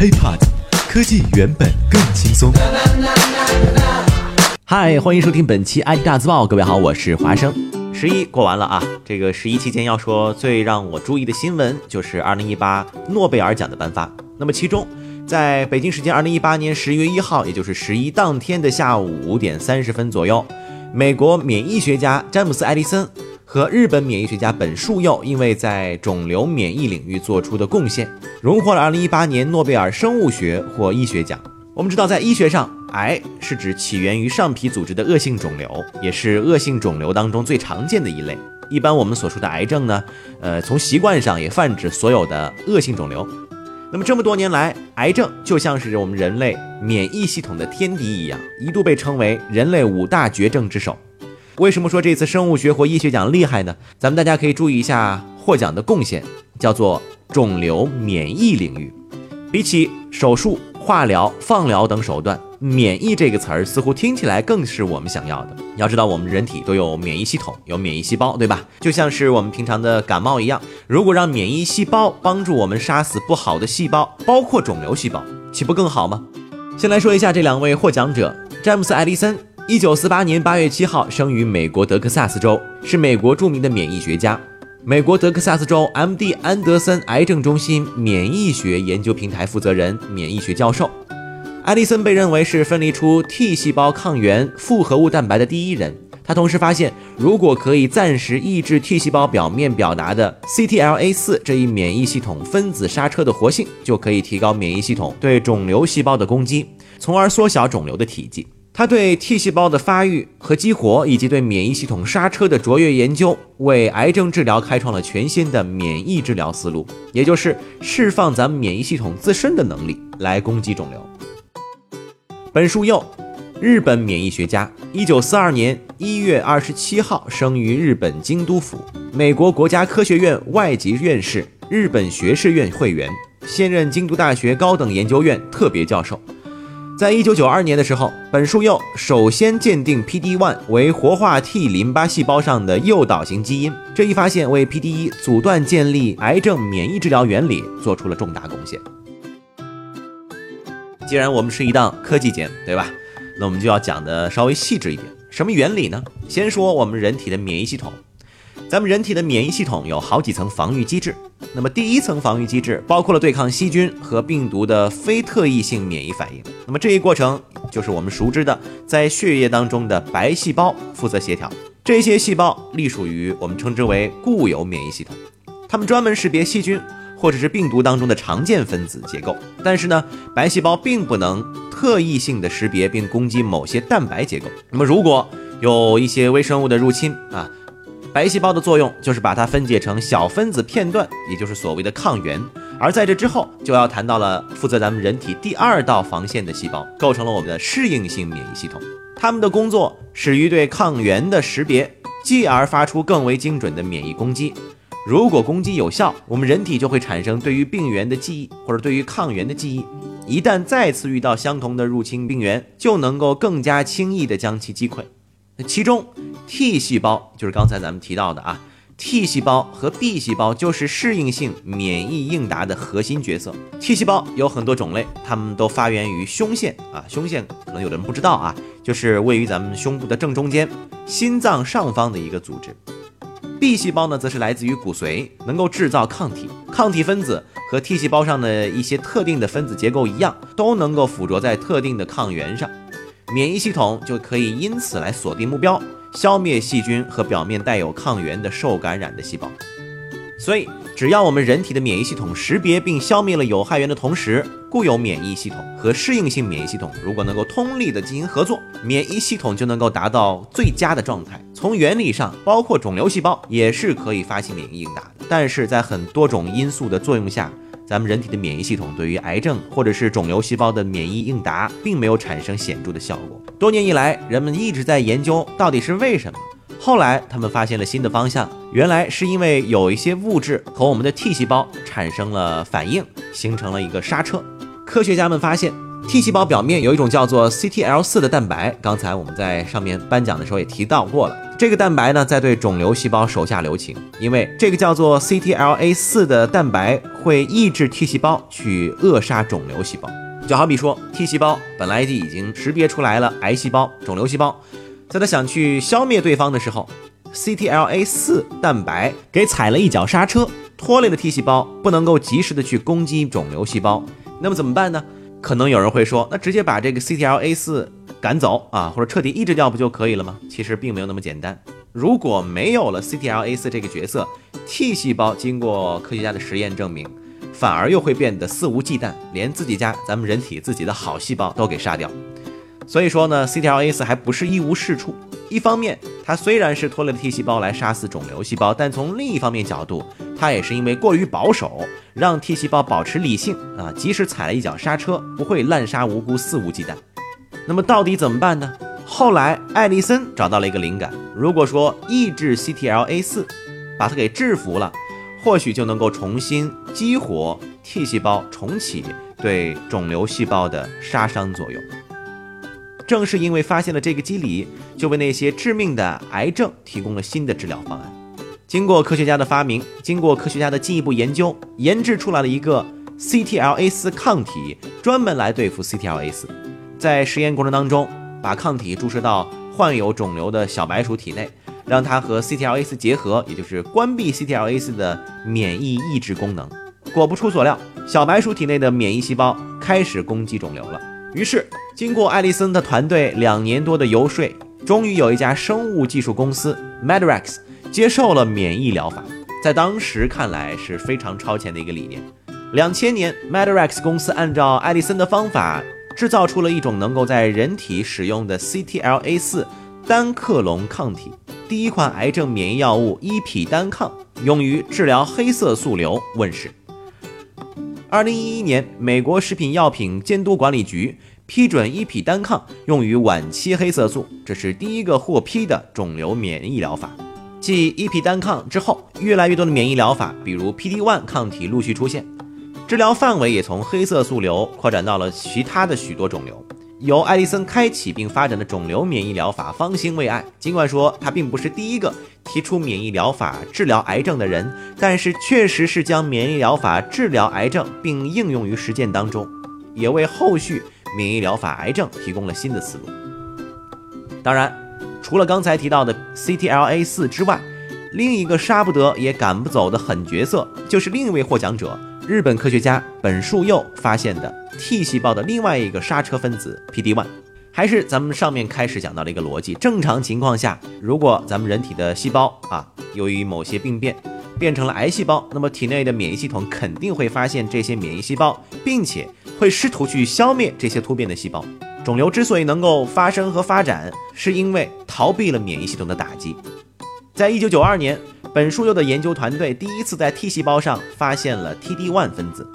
HiPod，科技原本更轻松。嗨，欢迎收听本期 IT 大字报。各位好，我是华生。十一过完了啊，这个十一期间要说最让我注意的新闻就是二零一八诺贝尔奖的颁发。那么其中，在北京时间二零一八年十一月一号，也就是十一当天的下午五点三十分左右，美国免疫学家詹姆斯·艾利森和日本免疫学家本树佑因为在肿瘤免疫领域做出的贡献，荣获了二零一八年诺贝尔生物学或医学奖。我们知道，在医学上，癌是指起源于上皮组织的恶性肿瘤，也是恶性肿瘤当中最常见的一类。一般我们所说的癌症呢，呃，从习惯上也泛指所有的恶性肿瘤。那么这么多年来，癌症就像是我们人类免疫系统的天敌一样，一度被称为人类五大绝症之首。为什么说这次生物学或医学奖厉害呢？咱们大家可以注意一下获奖的贡献，叫做肿瘤免疫领域，比起手术。化疗、放疗等手段，免疫这个词儿似乎听起来更是我们想要的。要知道，我们人体都有免疫系统，有免疫细胞，对吧？就像是我们平常的感冒一样，如果让免疫细胞帮助我们杀死不好的细胞，包括肿瘤细胞，岂不更好吗？先来说一下这两位获奖者：詹姆斯·艾利森，一九四八年八月七号生于美国德克萨斯州，是美国著名的免疫学家。美国德克萨斯州 M.D. 安德森癌症中心免疫学研究平台负责人、免疫学教授，艾利森被认为是分离出 T 细胞抗原复合物蛋白的第一人。他同时发现，如果可以暂时抑制 T 细胞表面表达的 CTLA4 这一免疫系统分子刹车的活性，就可以提高免疫系统对肿瘤细胞的攻击，从而缩小肿瘤的体积。他对 T 细胞的发育和激活，以及对免疫系统刹车的卓越研究，为癌症治疗开创了全新的免疫治疗思路，也就是释放咱们免疫系统自身的能力来攻击肿瘤。本树佑，日本免疫学家，一九四二年一月二十七号生于日本京都府，美国国家科学院外籍院士，日本学士院会员，现任京都大学高等研究院特别教授。在一九九二年的时候，本树佑首先鉴定 PD-1 为活化 T 淋巴细胞上的诱导型基因，这一发现为 PD-1 阻断建立癌症免疫治疗原理做出了重大贡献。既然我们是一档科技节目，对吧？那我们就要讲的稍微细致一点。什么原理呢？先说我们人体的免疫系统。咱们人体的免疫系统有好几层防御机制，那么第一层防御机制包括了对抗细菌和病毒的非特异性免疫反应。那么这一过程就是我们熟知的在血液当中的白细胞负责协调。这些细胞隶属于我们称之为固有免疫系统，它们专门识别细菌或者是病毒当中的常见分子结构。但是呢，白细胞并不能特异性的识别并攻击某些蛋白结构。那么如果有一些微生物的入侵啊。白细胞的作用就是把它分解成小分子片段，也就是所谓的抗原。而在这之后，就要谈到了负责咱们人体第二道防线的细胞，构成了我们的适应性免疫系统。它们的工作始于对抗原的识别，继而发出更为精准的免疫攻击。如果攻击有效，我们人体就会产生对于病原的记忆，或者对于抗原的记忆。一旦再次遇到相同的入侵病原，就能够更加轻易地将其击溃。其中，T 细胞就是刚才咱们提到的啊，T 细胞和 B 细胞就是适应性免疫应答的核心角色。T 细胞有很多种类，它们都发源于胸腺啊，胸腺可能有的人不知道啊，就是位于咱们胸部的正中间，心脏上方的一个组织。B 细胞呢，则是来自于骨髓，能够制造抗体，抗体分子和 T 细胞上的一些特定的分子结构一样，都能够附着在特定的抗原上。免疫系统就可以因此来锁定目标，消灭细菌和表面带有抗原的受感染的细胞。所以，只要我们人体的免疫系统识别并消灭了有害源的同时，固有免疫系统和适应性免疫系统如果能够通力的进行合作，免疫系统就能够达到最佳的状态。从原理上，包括肿瘤细胞也是可以发起免疫应答的。但是在很多种因素的作用下，咱们人体的免疫系统对于癌症或者是肿瘤细胞的免疫应答，并没有产生显著的效果。多年以来，人们一直在研究到底是为什么。后来，他们发现了新的方向，原来是因为有一些物质和我们的 T 细胞产生了反应，形成了一个刹车。科学家们发现 T 细胞表面有一种叫做 CTL4 的蛋白，刚才我们在上面颁奖的时候也提到过了。这个蛋白呢，在对肿瘤细胞手下留情，因为这个叫做 CTLA4 的蛋白会抑制 T 细胞去扼杀肿瘤细胞。就好比说，T 细胞本来就已经识别出来了癌细胞、肿瘤细胞，在它想去消灭对方的时候，CTLA4 蛋白给踩了一脚刹车，拖累了 T 细胞，不能够及时的去攻击肿瘤细胞。那么怎么办呢？可能有人会说，那直接把这个 CTLA4 赶走啊，或者彻底抑制掉不就可以了吗？其实并没有那么简单。如果没有了 CTLA4 这个角色，T 细胞经过科学家的实验证明，反而又会变得肆无忌惮，连自己家咱们人体自己的好细胞都给杀掉。所以说呢，CTLA4 还不是一无是处。一方面，它虽然是拖累了 T 细胞来杀死肿瘤细胞，但从另一方面角度，他也是因为过于保守，让 T 细胞保持理性啊，即使踩了一脚刹车，不会滥杀无辜、肆无忌惮。那么到底怎么办呢？后来艾利森找到了一个灵感，如果说抑制 CTLA4，把它给制服了，或许就能够重新激活 T 细胞，重启对肿瘤细胞的杀伤作用。正是因为发现了这个机理，就为那些致命的癌症提供了新的治疗方案。经过科学家的发明，经过科学家的进一步研究，研制出来了一个 CTLA4 抗体，专门来对付 CTLA4。在实验过程当中，把抗体注射到患有肿瘤的小白鼠体内，让它和 CTLA4 结合，也就是关闭 CTLA4 的免疫抑制功能。果不出所料，小白鼠体内的免疫细胞开始攻击肿瘤了。于是，经过艾利森的团队两年多的游说，终于有一家生物技术公司 Medarex 接受了免疫疗法。在当时看来是非常超前的一个理念。两千年，Medarex 公司按照爱丽森的方法，制造出了一种能够在人体使用的 CTLA4 单克隆抗体，第一款癌症免疫药物伊匹单抗，用于治疗黑色素瘤问世。二零一一年，美国食品药品监督管理局批准伊匹单抗用于晚期黑色素，这是第一个获批的肿瘤免疫疗法。继伊匹单抗之后，越来越多的免疫疗法，比如 PD-1 抗体陆续出现，治疗范围也从黑色素瘤扩展到了其他的许多肿瘤。由艾利森开启并发展的肿瘤免疫疗法方兴未艾。尽管说他并不是第一个提出免疫疗法治疗癌症的人，但是确实是将免疫疗法治疗癌症并应用于实践当中，也为后续免疫疗法癌症提供了新的思路。当然，除了刚才提到的 CTLA4 之外，另一个杀不得也赶不走的狠角色，就是另一位获奖者。日本科学家本树佑发现的 T 细胞的另外一个刹车分子 PD-1，还是咱们上面开始讲到的一个逻辑。正常情况下，如果咱们人体的细胞啊，由于某些病变变成了癌细胞，那么体内的免疫系统肯定会发现这些免疫细胞，并且会试图去消灭这些突变的细胞。肿瘤之所以能够发生和发展，是因为逃避了免疫系统的打击。在一九九二年。本书佑的研究团队第一次在 T 细胞上发现了 TD1 分子，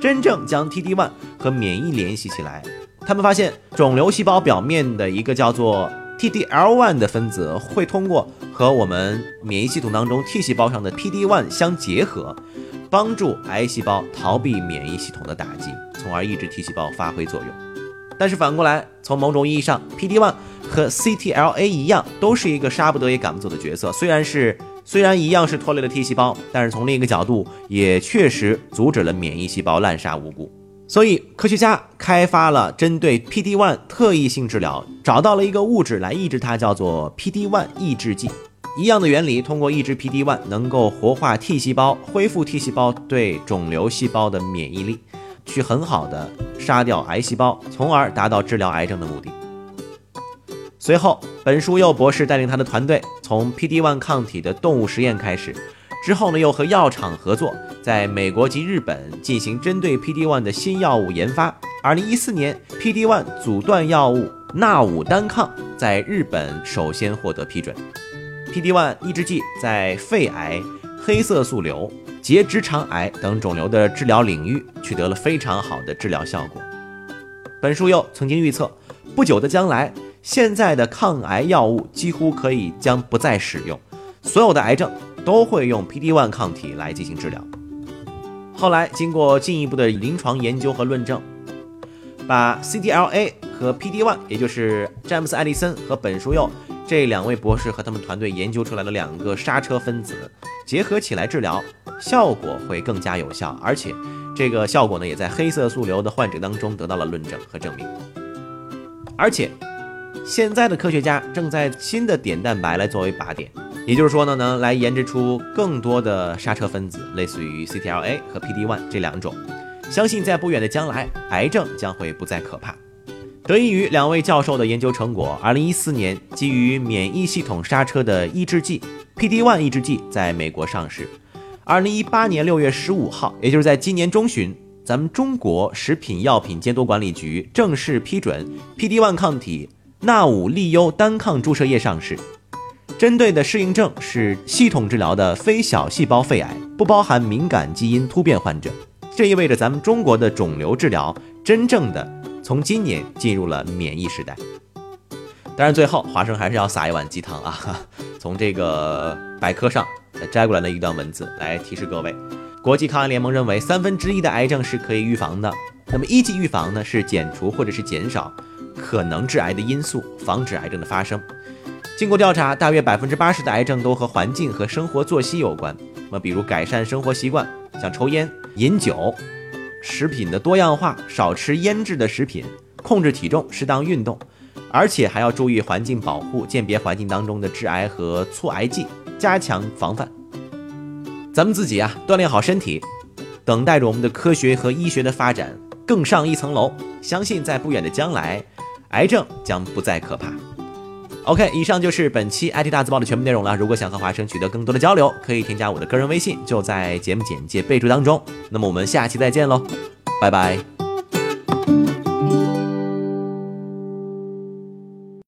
真正将 TD1 和免疫联系起来。他们发现肿瘤细胞表面的一个叫做 TDL1 的分子会通过和我们免疫系统当中 T 细胞上的 PD1 相结合，帮助癌细胞逃避免疫系统的打击，从而抑制 T 细胞发挥作用。但是反过来，从某种意义上，PD1 和 CTLA 一样，都是一个杀不得也赶不走的角色。虽然是虽然一样是拖累了 T 细胞，但是从另一个角度也确实阻止了免疫细胞滥杀无辜。所以科学家开发了针对 PD-1 特异性治疗，找到了一个物质来抑制它，叫做 PD-1 抑制剂。一样的原理，通过抑制 PD-1，能够活化 T 细胞，恢复 T 细胞对肿瘤细胞的免疫力，去很好的杀掉癌细胞，从而达到治疗癌症的目的。随后，本书佑博士带领他的团队从 PD-1 抗体的动物实验开始，之后呢，又和药厂合作，在美国及日本进行针对 PD-1 的新药物研发。2014年，PD-1 阻断药物纳武单抗在日本首先获得批准。PD-1 抑制剂在肺癌、黑色素瘤、结直肠癌等肿瘤的治疗领域取得了非常好的治疗效果。本书佑曾经预测，不久的将来。现在的抗癌药物几乎可以将不再使用，所有的癌症都会用 PD-1 抗体来进行治疗。后来经过进一步的临床研究和论证把 CTLA 和 PD-1，也就是詹姆斯·艾利森和本书佑这两位博士和他们团队研究出来的两个刹车分子结合起来治疗，效果会更加有效，而且这个效果呢，也在黑色素瘤的患者当中得到了论证和证明。而且，现在的科学家正在新的碘蛋白来作为靶点，也就是说呢，能来研制出更多的刹车分子，类似于 CTLA 和 PD-1 这两种。相信在不远的将来，癌症将会不再可怕。得益于两位教授的研究成果，二零一四年基于免疫系统刹车的抑制剂 PD-1 抑制剂在美国上市。二零一八年六月十五号，也就是在今年中旬。咱们中国食品药品监督管理局正式批准 PD-1 抗体纳武利优单抗注射液上市，针对的适应症是系统治疗的非小细胞肺癌，不包含敏感基因突变患者。这意味着咱们中国的肿瘤治疗真正的从今年进入了免疫时代。当然，最后华生还是要撒一碗鸡汤啊，从这个百科上摘过来的一段文字来提示各位。国际抗癌联盟认为，三分之一的癌症是可以预防的。那么一级预防呢，是减除或者是减少可能致癌的因素，防止癌症的发生。经过调查，大约百分之八十的癌症都和环境和生活作息有关。那么比如改善生活习惯，像抽烟、饮酒，食品的多样化，少吃腌制的食品，控制体重，适当运动，而且还要注意环境保护，鉴别环境当中的致癌和促癌剂，加强防范。咱们自己啊，锻炼好身体，等待着我们的科学和医学的发展更上一层楼。相信在不远的将来，癌症将不再可怕。OK，以上就是本期 IT 大字报的全部内容了。如果想和华生取得更多的交流，可以添加我的个人微信，就在节目简介备注当中。那么我们下期再见喽，拜拜。